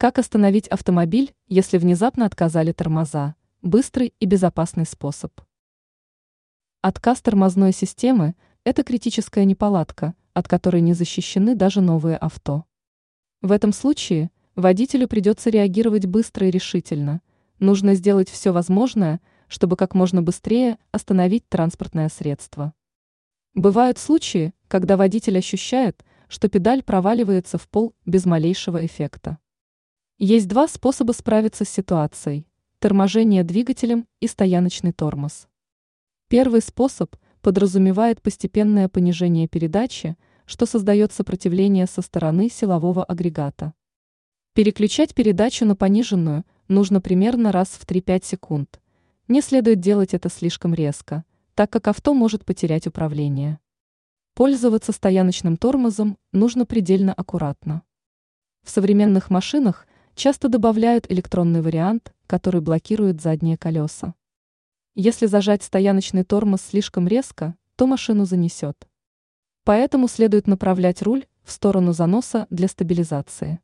Как остановить автомобиль, если внезапно отказали тормоза? Быстрый и безопасный способ. Отказ тормозной системы – это критическая неполадка, от которой не защищены даже новые авто. В этом случае водителю придется реагировать быстро и решительно. Нужно сделать все возможное, чтобы как можно быстрее остановить транспортное средство. Бывают случаи, когда водитель ощущает, что педаль проваливается в пол без малейшего эффекта. Есть два способа справиться с ситуацией – торможение двигателем и стояночный тормоз. Первый способ подразумевает постепенное понижение передачи, что создает сопротивление со стороны силового агрегата. Переключать передачу на пониженную нужно примерно раз в 3-5 секунд. Не следует делать это слишком резко, так как авто может потерять управление. Пользоваться стояночным тормозом нужно предельно аккуратно. В современных машинах часто добавляют электронный вариант, который блокирует задние колеса. Если зажать стояночный тормоз слишком резко, то машину занесет. Поэтому следует направлять руль в сторону заноса для стабилизации.